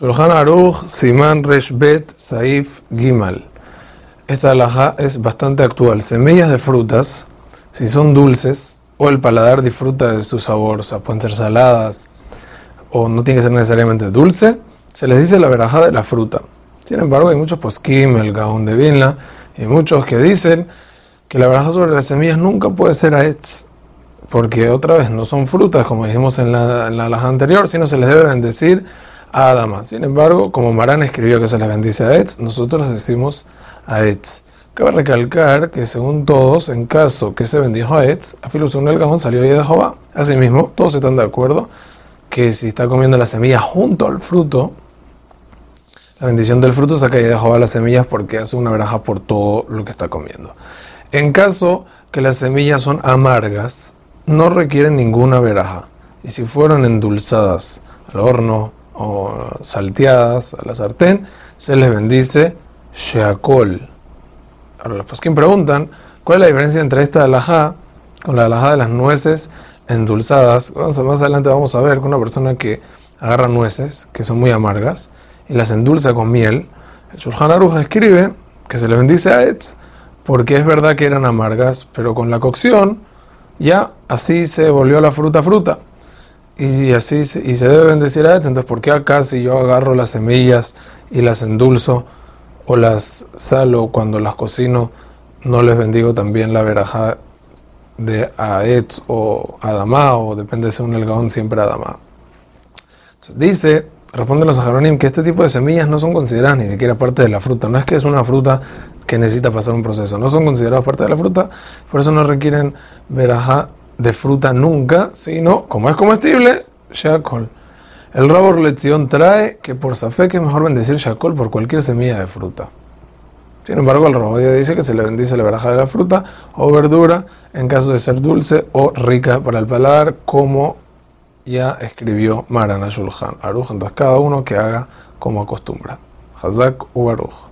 Shulchan Aruch, Siman Reshbet, Saif, Gimal. Esta alhaja es bastante actual. Semillas de frutas, si son dulces, o el paladar disfruta de su sabor, o sea, pueden ser saladas, o no tiene que ser necesariamente dulce, se les dice la veraja de la fruta. Sin embargo, hay muchos poskim, el gaón de Vilna, y muchos que dicen que la veraja sobre las semillas nunca puede ser aetz, porque otra vez no son frutas, como dijimos en la, en la alhaja anterior, sino se les debe bendecir a Adama. Sin embargo, como Marán escribió que se les bendice a Etz, nosotros decimos a Etz. Cabe recalcar que según todos, en caso que se bendijo a Etz, a según el gajón salió de Jehová. Asimismo, todos están de acuerdo que si está comiendo la semilla junto al fruto, la bendición del fruto saca de Jehová las semillas porque hace una veraja por todo lo que está comiendo. En caso que las semillas son amargas, no requieren ninguna veraja. Y si fueron endulzadas al horno, o salteadas a la sartén, se les bendice sheakol. Ahora los posquín preguntan, ¿cuál es la diferencia entre esta alajá con la alajá de las nueces endulzadas? Más adelante vamos a ver que una persona que agarra nueces, que son muy amargas, y las endulza con miel, el Shulchan Aruch escribe que se le bendice a Etz, porque es verdad que eran amargas, pero con la cocción ya así se volvió la fruta fruta y así y se debe bendecir a él. Entonces, ¿por qué acá si yo agarro las semillas y las endulzo o las salo cuando las cocino, no les bendigo también la veraja de Aetz o Adamá o depende si un el gaón siempre Adamá? Entonces, dice, responde los Ajaronim que este tipo de semillas no son consideradas ni siquiera parte de la fruta. No es que es una fruta que necesita pasar un proceso, no son consideradas parte de la fruta, por eso no requieren veraja de fruta nunca, sino como es comestible, shakol. El rabo lección trae que por safe que es mejor bendecir shakol por cualquier semilla de fruta. Sin embargo, el rabo dice que se le bendice la veraja de la fruta o verdura en caso de ser dulce o rica para el paladar, como ya escribió Marana Shulchan Aruj. Entonces, cada uno que haga como acostumbra. Hazak u Baruch.